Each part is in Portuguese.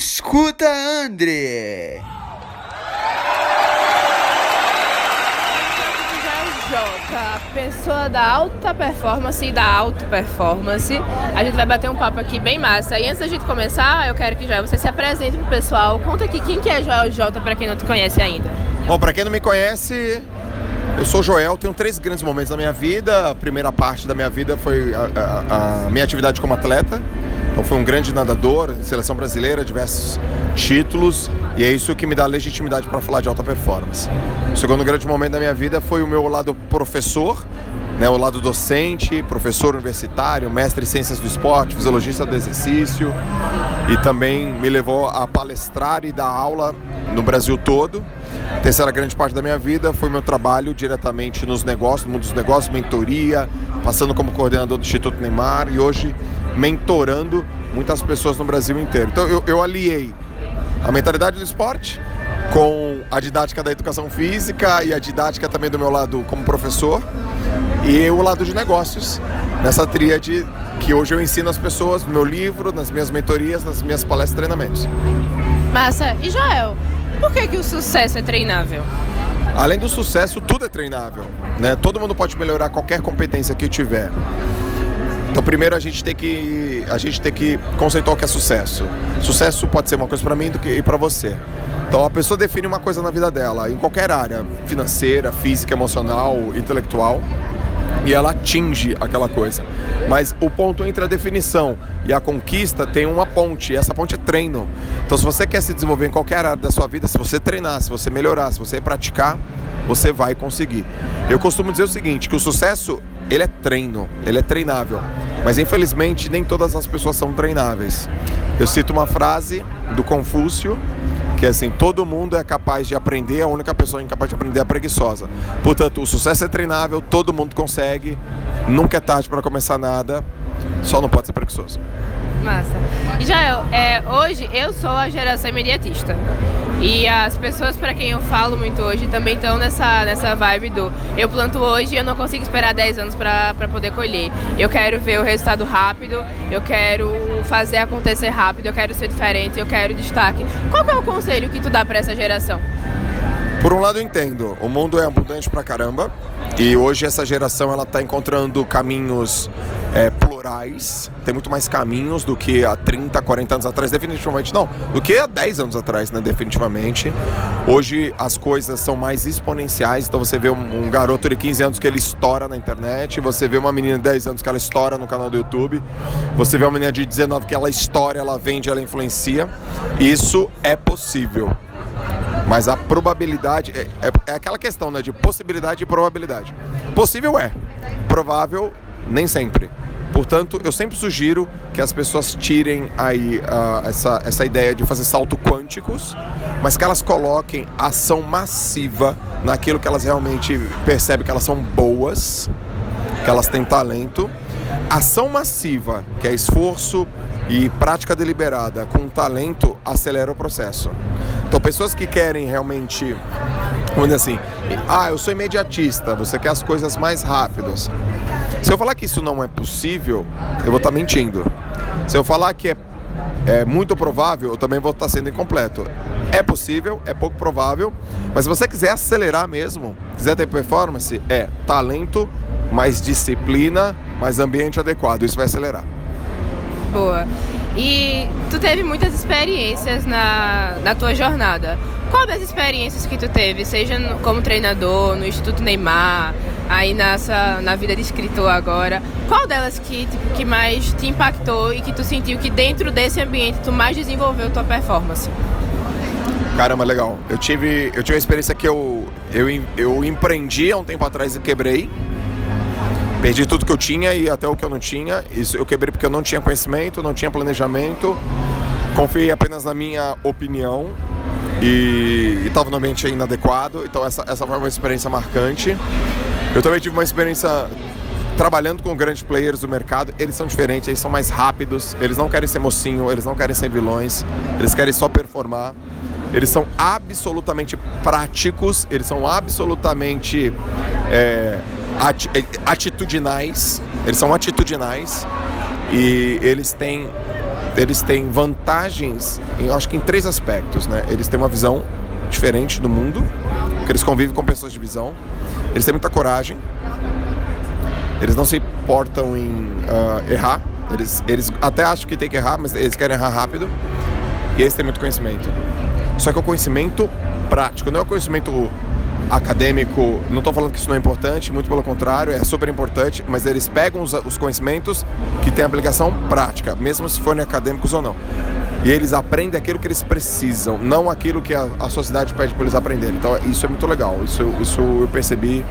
Escuta André. Jota, pessoa da alta performance e da auto performance. A gente vai bater um papo aqui bem massa. E antes da gente começar, eu quero que já você se apresente pro pessoal. Conta aqui quem que é Joel Jota para quem não te conhece ainda. Bom, para quem não me conhece, eu sou Joel, tenho três grandes momentos na minha vida. A primeira parte da minha vida foi a, a, a minha atividade como atleta. Então foi um grande nadador, seleção brasileira, diversos títulos, e é isso que me dá legitimidade para falar de alta performance. O segundo grande momento da minha vida foi o meu lado professor, né, o lado docente, professor universitário, mestre em ciências do esporte, fisiologista do exercício, e também me levou a palestrar e dar aula no Brasil todo. A terceira grande parte da minha vida foi meu trabalho diretamente nos negócios, no mundo dos negócios, mentoria, passando como coordenador do Instituto Neymar e hoje mentorando muitas pessoas no Brasil inteiro. Então eu, eu aliei a mentalidade do esporte com a didática da educação física e a didática também do meu lado como professor e o lado de negócios nessa tríade que hoje eu ensino as pessoas no meu livro, nas minhas mentorias, nas minhas palestras e treinamentos. Massa. E Joel, por que, que o sucesso é treinável? Além do sucesso, tudo é treinável. Né? Todo mundo pode melhorar qualquer competência que tiver. Então primeiro a gente tem que a gente tem que conceituar o que é sucesso. Sucesso pode ser uma coisa para mim do que para você. Então a pessoa define uma coisa na vida dela, em qualquer área, financeira, física, emocional, intelectual, e ela atinge aquela coisa. Mas o ponto entre a definição e a conquista tem uma ponte, e essa ponte é treino. Então se você quer se desenvolver em qualquer área da sua vida, se você treinar, se você melhorar, se você praticar, você vai conseguir. Eu costumo dizer o seguinte, que o sucesso ele é treino, ele é treinável. Mas infelizmente nem todas as pessoas são treináveis. Eu cito uma frase do Confúcio que é assim, todo mundo é capaz de aprender, a única pessoa incapaz de aprender é preguiçosa. Portanto, o sucesso é treinável, todo mundo consegue, nunca é tarde para começar nada, só não pode ser preguiçoso. Massa. Jael, é, hoje eu sou a geração imediatista. E as pessoas para quem eu falo muito hoje também estão nessa, nessa vibe do eu planto hoje e eu não consigo esperar 10 anos para poder colher. Eu quero ver o resultado rápido, eu quero fazer acontecer rápido, eu quero ser diferente, eu quero destaque. Qual é o conselho que tu dá para essa geração? Por um lado eu entendo, o mundo é abundante pra caramba e hoje essa geração ela tá encontrando caminhos é, tem muito mais caminhos do que há 30, 40 anos atrás, definitivamente não, do que há 10 anos atrás, né, definitivamente. Hoje as coisas são mais exponenciais, então você vê um, um garoto de 15 anos que ele estoura na internet, você vê uma menina de 10 anos que ela estoura no canal do YouTube, você vê uma menina de 19 que ela estoura, ela vende, ela influencia. Isso é possível. Mas a probabilidade é, é, é, aquela questão né, de possibilidade e probabilidade. Possível é, provável nem sempre. Portanto, eu sempre sugiro que as pessoas tirem aí uh, essa, essa ideia de fazer salto quânticos, mas que elas coloquem ação massiva naquilo que elas realmente percebem que elas são boas, que elas têm talento. Ação massiva, que é esforço e prática deliberada com talento, acelera o processo. Então, pessoas que querem realmente, vamos dizer assim, ah, eu sou imediatista, você quer as coisas mais rápidas. Se eu falar que isso não é possível, eu vou estar mentindo. Se eu falar que é, é muito provável, eu também vou estar sendo incompleto. É possível, é pouco provável, mas se você quiser acelerar mesmo, quiser ter performance, é talento, mais disciplina, mais ambiente adequado. Isso vai acelerar. Boa. E tu teve muitas experiências na, na tua jornada. Qual das experiências que tu teve, seja no, como treinador, no Instituto Neymar, aí nessa, na vida de escritor agora, qual delas que, tipo, que mais te impactou e que tu sentiu que dentro desse ambiente tu mais desenvolveu tua performance? Caramba, legal. Eu tive, eu tive uma experiência que eu, eu, eu empreendi há um tempo atrás e quebrei. Perdi tudo que eu tinha e até o que eu não tinha. Isso eu quebrei porque eu não tinha conhecimento, não tinha planejamento. Confiei apenas na minha opinião e estava no ambiente inadequado. Então essa, essa foi uma experiência marcante. Eu também tive uma experiência trabalhando com grandes players do mercado. Eles são diferentes, eles são mais rápidos, eles não querem ser mocinho, eles não querem ser vilões, eles querem só performar. Eles são absolutamente práticos, eles são absolutamente é, é, atitudinais, eles são atitudinais e eles têm eles têm vantagens, em, acho que em três aspectos, né? Eles têm uma visão diferente do mundo, porque eles convivem com pessoas de visão, eles têm muita coragem, eles não se importam em uh, errar, eles, eles até acham que tem que errar, mas eles querem errar rápido, e eles têm muito conhecimento. Só que o conhecimento prático, não é o conhecimento acadêmico, não estou falando que isso não é importante, muito pelo contrário, é super importante, mas eles pegam os, os conhecimentos que têm aplicação prática, mesmo se forem acadêmicos ou não. E eles aprendem aquilo que eles precisam, não aquilo que a, a sociedade pede para eles aprenderem. Então isso é muito legal, isso, isso eu percebi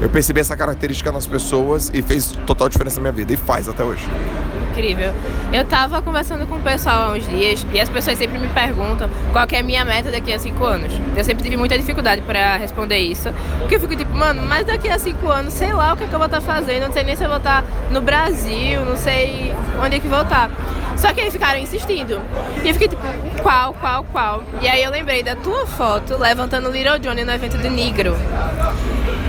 eu percebi essa característica nas pessoas e fez total diferença na minha vida e faz até hoje. Incrível. Eu tava conversando com o pessoal há uns dias e as pessoas sempre me perguntam qual é a minha meta daqui a cinco anos. Eu sempre tive muita dificuldade para responder isso. Porque eu fico tipo, mano, mas daqui a cinco anos, sei lá o que, é que eu vou estar tá fazendo, não sei nem se eu vou estar tá no Brasil, não sei onde é que vou estar. Tá. Só que aí ficaram insistindo. E eu fiquei tipo, qual, qual, qual? E aí eu lembrei da tua foto levantando Little Johnny no evento do Negro.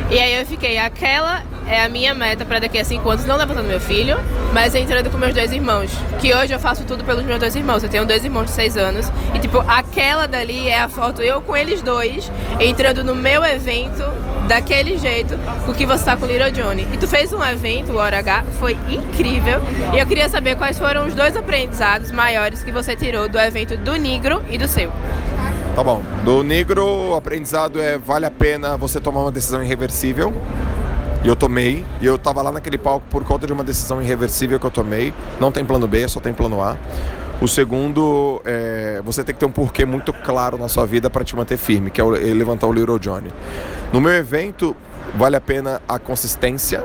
E aí eu fiquei, aquela é a minha meta para daqui a cinco anos, não levantando meu filho, mas entrando com meus dois irmãos. Que hoje eu faço tudo pelos meus dois irmãos. Eu tenho dois irmãos de seis anos. E tipo, aquela dali é a foto eu com eles dois, entrando no meu evento daquele jeito, porque você tá com o Little Johnny. E tu fez um evento, o Hora H, foi incrível. E eu queria saber quais foram os dois aprendizados maiores que você tirou do evento do Negro e do seu. Tá bom. Do negro, o aprendizado é vale a pena você tomar uma decisão irreversível. E eu tomei. E eu tava lá naquele palco por conta de uma decisão irreversível que eu tomei. Não tem plano B, só tem plano A. O segundo, é, você tem que ter um porquê muito claro na sua vida para te manter firme, que é, é levantar o Little Johnny. No meu evento, vale a pena a consistência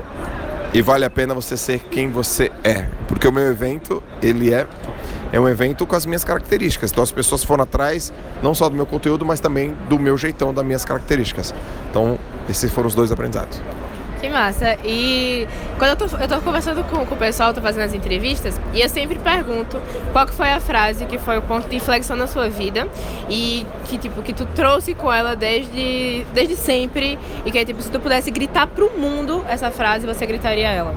e vale a pena você ser quem você é. Porque o meu evento, ele é é um evento com as minhas características. Então as pessoas foram atrás não só do meu conteúdo, mas também do meu jeitão, das minhas características. Então esses foram os dois aprendizados. Que massa. E quando eu tô, eu tô conversando com, com o pessoal, tô fazendo as entrevistas, e eu sempre pergunto qual que foi a frase que foi o ponto de inflexão na sua vida e que, tipo, que tu trouxe com ela desde, desde sempre e que, tipo, se tu pudesse gritar pro mundo essa frase, você gritaria ela.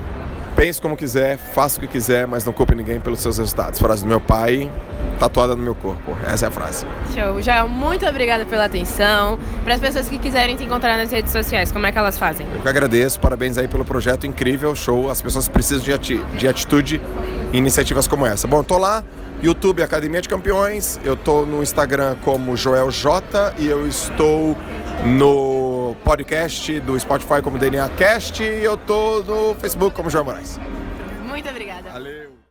Pense como quiser, faça o que quiser, mas não culpe ninguém pelos seus resultados. Frase do meu pai, tatuada no meu corpo. Essa é a frase. Show. Joel, muito obrigada pela atenção. Para as pessoas que quiserem te encontrar nas redes sociais, como é que elas fazem? Eu que agradeço, parabéns aí pelo projeto incrível, show. As pessoas precisam de, ati de atitude em iniciativas como essa. Bom, tô lá, YouTube Academia de Campeões, eu tô no Instagram como Joel J e eu estou no podcast do Spotify como DNA Cast e eu tô no Facebook como João Moraes. Muito obrigada. Valeu.